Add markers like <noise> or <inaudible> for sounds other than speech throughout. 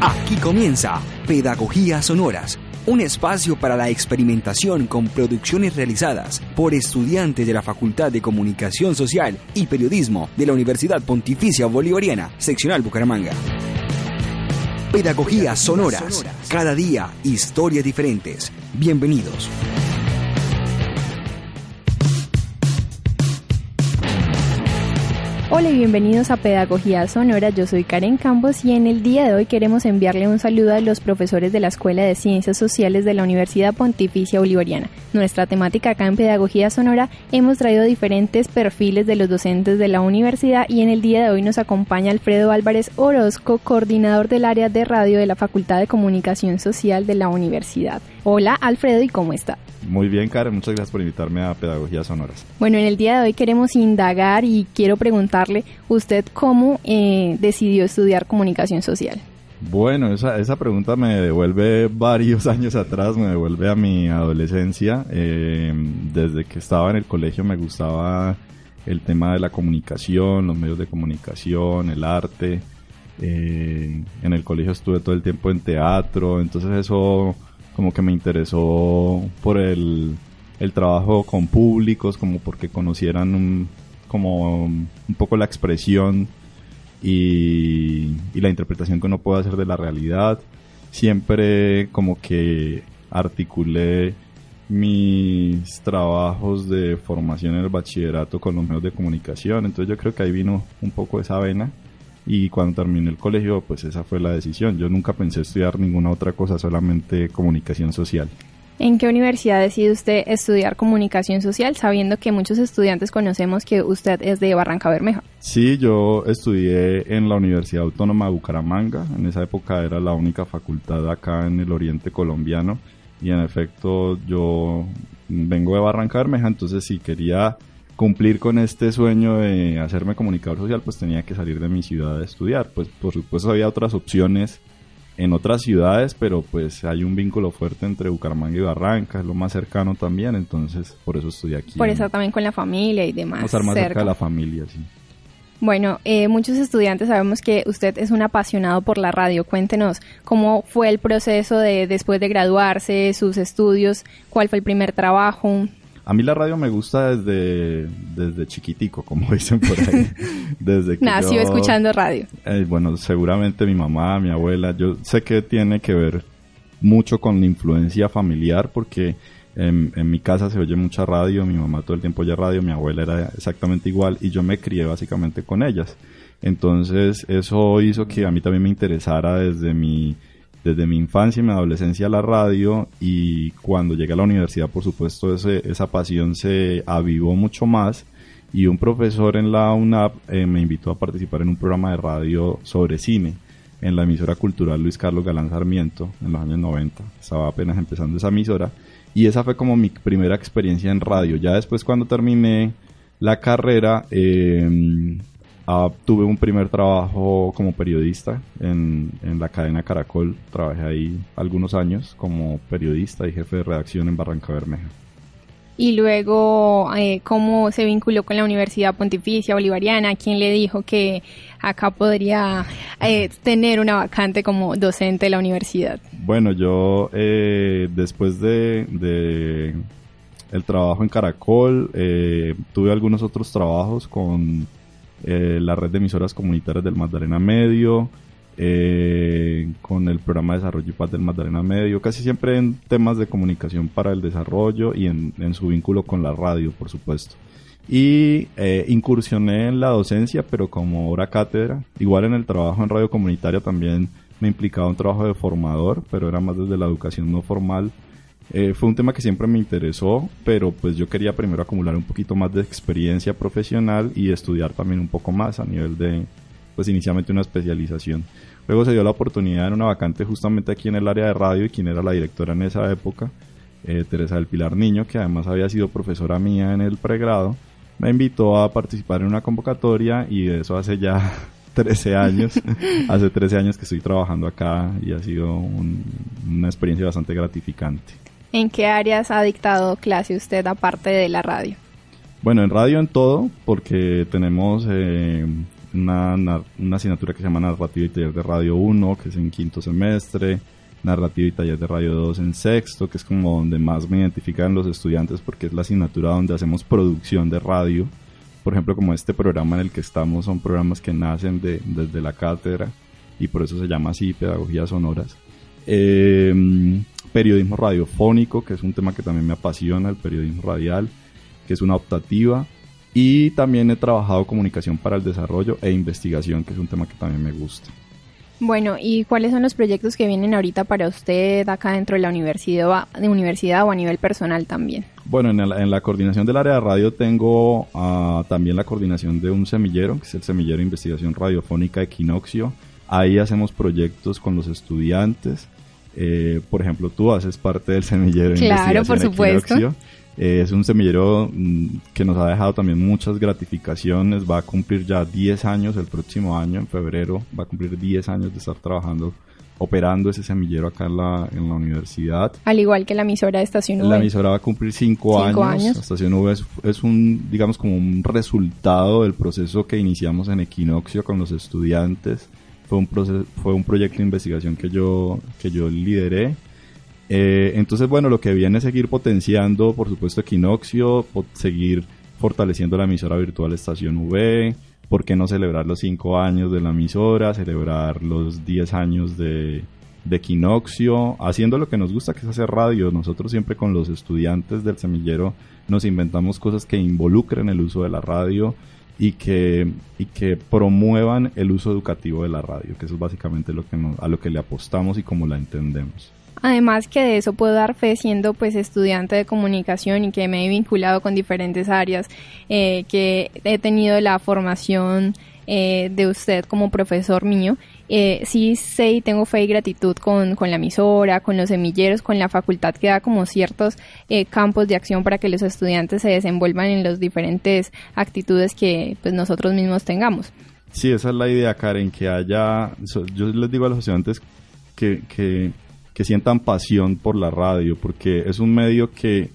Aquí comienza Pedagogías Sonoras, un espacio para la experimentación con producciones realizadas por estudiantes de la Facultad de Comunicación Social y Periodismo de la Universidad Pontificia Bolivariana, seccional Bucaramanga. Pedagogías Sonoras, cada día historias diferentes. Bienvenidos. Hola y bienvenidos a Pedagogía Sonora, yo soy Karen Campos y en el día de hoy queremos enviarle un saludo a los profesores de la Escuela de Ciencias Sociales de la Universidad Pontificia Bolivariana. Nuestra temática acá en Pedagogía Sonora hemos traído diferentes perfiles de los docentes de la universidad y en el día de hoy nos acompaña Alfredo Álvarez Orozco, coordinador del área de radio de la Facultad de Comunicación Social de la universidad. Hola Alfredo y ¿cómo está? Muy bien, Karen, muchas gracias por invitarme a Pedagogías Sonoras. Bueno, en el día de hoy queremos indagar y quiero preguntarle, ¿usted cómo eh, decidió estudiar comunicación social? Bueno, esa, esa pregunta me devuelve varios <laughs> años atrás, me devuelve a mi adolescencia. Eh, desde que estaba en el colegio me gustaba el tema de la comunicación, los medios de comunicación, el arte. Eh, en el colegio estuve todo el tiempo en teatro, entonces eso como que me interesó por el, el trabajo con públicos, como porque conocieran un, como un poco la expresión y, y, la interpretación que uno puede hacer de la realidad. Siempre como que articulé mis trabajos de formación en el bachillerato con los medios de comunicación, entonces yo creo que ahí vino un poco esa vena y cuando terminé el colegio, pues esa fue la decisión. Yo nunca pensé estudiar ninguna otra cosa, solamente comunicación social. ¿En qué universidad decide usted estudiar comunicación social, sabiendo que muchos estudiantes conocemos que usted es de Barranca Bermeja? Sí, yo estudié en la Universidad Autónoma de Bucaramanga. En esa época era la única facultad acá en el oriente colombiano. Y en efecto, yo vengo de Barranca Bermeja, entonces si quería cumplir con este sueño de hacerme comunicador social, pues tenía que salir de mi ciudad a estudiar. Pues por supuesto había otras opciones en otras ciudades, pero pues hay un vínculo fuerte entre Bucaramanga y Barranca, es lo más cercano también, entonces por eso estoy aquí. Por eso también con la familia y demás. Estar más cerca de la familia, sí. Bueno, eh, muchos estudiantes sabemos que usted es un apasionado por la radio. Cuéntenos cómo fue el proceso de después de graduarse, sus estudios, cuál fue el primer trabajo. A mí la radio me gusta desde, desde chiquitico, como <laughs> dicen por ahí. Desde que Nació escuchando radio. Eh, bueno, seguramente mi mamá, mi abuela, yo sé que tiene que ver mucho con la influencia familiar porque en, en, mi casa se oye mucha radio, mi mamá todo el tiempo oye radio, mi abuela era exactamente igual y yo me crié básicamente con ellas. Entonces eso hizo que a mí también me interesara desde mi desde mi infancia y mi adolescencia la radio y cuando llegué a la universidad por supuesto ese, esa pasión se avivó mucho más y un profesor en la UNAP eh, me invitó a participar en un programa de radio sobre cine en la emisora cultural Luis Carlos Galán Sarmiento en los años 90 estaba apenas empezando esa emisora y esa fue como mi primera experiencia en radio. Ya después cuando terminé la carrera eh, Uh, tuve un primer trabajo como periodista en, en, la cadena Caracol. Trabajé ahí algunos años como periodista y jefe de redacción en Barranca Bermeja. Y luego, eh, ¿cómo se vinculó con la Universidad Pontificia Bolivariana? ¿Quién le dijo que acá podría eh, tener una vacante como docente de la universidad? Bueno, yo eh, después de, de, el trabajo en Caracol, eh, tuve algunos otros trabajos con eh, la red de emisoras comunitarias del Magdalena Medio, eh, con el programa de desarrollo y paz del Magdalena Medio, casi siempre en temas de comunicación para el desarrollo y en, su vínculo con la radio, por supuesto. Y eh, incursioné en la docencia, pero como hora cátedra. Igual en el trabajo en radio comunitaria también me implicaba un trabajo de formador, pero era más desde la educación no formal eh, fue un tema que siempre me interesó, pero pues yo quería primero acumular un poquito más de experiencia profesional y estudiar también un poco más a nivel de, pues inicialmente una especialización. Luego se dio la oportunidad en una vacante justamente aquí en el área de radio y quien era la directora en esa época, eh, Teresa del Pilar Niño, que además había sido profesora mía en el pregrado, me invitó a participar en una convocatoria y de eso hace ya <laughs> 13 años, <laughs> hace 13 años que estoy trabajando acá y ha sido una experiencia bastante gratificante. ¿En qué áreas ha dictado clase usted aparte de la radio? Bueno, en radio en todo, porque tenemos eh, una, una, asignatura que se llama Narrativa y Taller de Radio 1, que es en quinto semestre, Narrativa y Taller de Radio 2 en sexto, que es como donde más me identifican los estudiantes porque es la asignatura donde hacemos producción de radio. Por ejemplo, como este programa en el que estamos, son programas que nacen de, desde la cátedra y por eso se llama así, Pedagogías Sonoras. Eh, periodismo radiofónico, que es un tema que también me apasiona, el periodismo radial, que es una optativa. Y también he trabajado comunicación para el desarrollo e investigación, que es un tema que también me gusta. Bueno, ¿y cuáles son los proyectos que vienen ahorita para usted acá dentro de la universidad, de universidad o a nivel personal también? Bueno, en, la coordinación del área de radio tengo ah, también la coordinación de un semillero, que es el semillero de investigación radiofónica Equinoccio. Ahí hacemos proyectos con los estudiantes. Eh, por ejemplo, tú haces parte del semillero de claro, por supuesto. Eh, es un semillero mm, que nos ha dejado también muchas gratificaciones. Va a cumplir ya 10 años el próximo año, en febrero, va a cumplir 10 años de estar trabajando, operando ese semillero acá en la, en la universidad. Al igual que la emisora de Estación V. La emisora va a cumplir 5 años. años. Estación V es, es, un, digamos, como un resultado del proceso que iniciamos en Equinoccio con los estudiantes. Fue un, proceso, fue un proyecto de investigación que yo, que yo lideré. Eh, entonces, bueno, lo que viene es seguir potenciando, por supuesto, Equinoccio, seguir fortaleciendo la emisora virtual Estación V, ¿por qué no celebrar los 5 años de la emisora, celebrar los 10 años de, de Equinoccio, haciendo lo que nos gusta, que es hacer radio. Nosotros siempre con los estudiantes del semillero nos inventamos cosas que involucren el uso de la radio y que, y que promuevan el uso educativo de la radio, que eso es básicamente lo que a lo que le apostamos y cómo la entendemos. Además que de eso puedo dar fe siendo pues estudiante de comunicación y que me he vinculado con diferentes áreas, eh, que he tenido la formación eh, de usted como profesor mío. Eh, sí sé y tengo fe y gratitud con, con, la emisora, con los semilleros, con la facultad que da como ciertos eh, campos de acción para que los estudiantes se desenvuelvan en las diferentes actitudes que pues nosotros mismos tengamos. Sí, esa es la idea, Karen, que haya, yo les digo a los estudiantes que, que que sientan pasión por la radio, porque es un medio que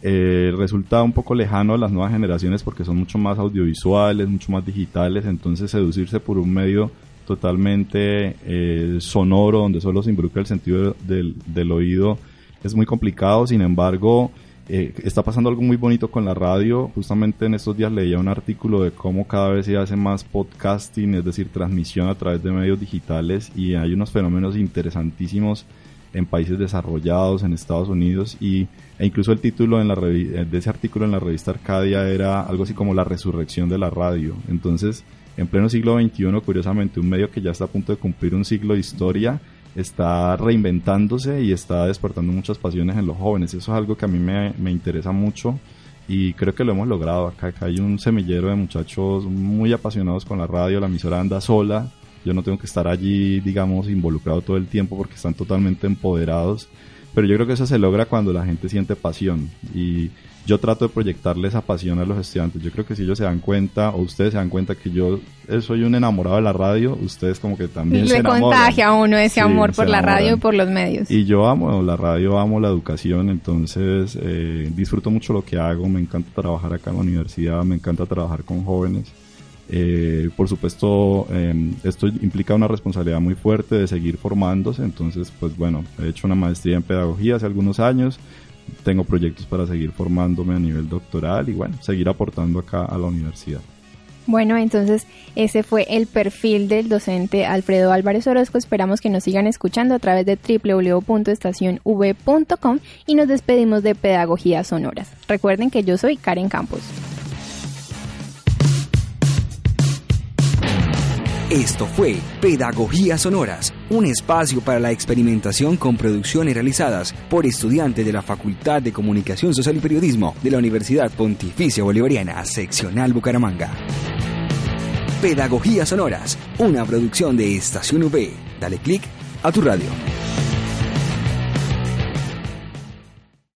eh, resulta un poco lejano a las nuevas generaciones porque son mucho más audiovisuales, mucho más digitales, entonces seducirse por un medio totalmente eh, sonoro, donde solo se involucra el sentido del, del oído, es muy complicado, sin embargo, eh, está pasando algo muy bonito con la radio. Justamente en estos días leía un artículo de cómo cada vez se hace más podcasting, es decir, transmisión a través de medios digitales y hay unos fenómenos interesantísimos en países desarrollados, en Estados Unidos, y, e incluso el título de ese artículo en la revista Arcadia era algo así como la resurrección de la radio. Entonces, en pleno siglo XXI, curiosamente, un medio que ya está a punto de cumplir un siglo de historia, está reinventándose y está despertando muchas pasiones en los jóvenes. Eso es algo que a mí me, me interesa mucho y creo que lo hemos logrado. Acá, acá, hay un semillero de muchachos muy apasionados con la radio, la emisora anda sola, yo no tengo que estar allí, digamos, involucrado todo el tiempo porque están totalmente empoderados. Pero yo creo que eso se logra cuando la gente siente pasión. Y yo trato de proyectarle esa pasión a los estudiantes. Yo creo que si ellos se dan cuenta, o ustedes se dan cuenta que yo eh, soy un enamorado de la radio, ustedes como que también Le contagia a uno ese amor por la radio y por los medios. Y yo amo la radio, amo la educación, entonces eh, disfruto mucho lo que hago, me encanta trabajar acá en la universidad, me encanta trabajar con jóvenes. Eh, por supuesto, em, esto implica una responsabilidad muy fuerte de seguir formándose, entonces, pues bueno, he hecho una maestría en pedagogía hace algunos años, tengo proyectos para seguir formándome a nivel doctoral y bueno, seguir aportando acá a la universidad. Bueno, entonces ese fue el perfil del docente Alfredo Álvarez Orozco. Esperamos que nos sigan escuchando a través de www.estacionv.com y nos despedimos de Pedagogía Sonoras. Recuerden que yo soy Karen Campos. Esto fue Pedagogías Sonoras, un espacio para la experimentación con producciones realizadas por estudiantes de la Facultad de Comunicación Social y Periodismo de la Universidad Pontificia Bolivariana, Seccional Bucaramanga. Pedagogías Sonoras, una producción de Estación V. Dale click a tu radio.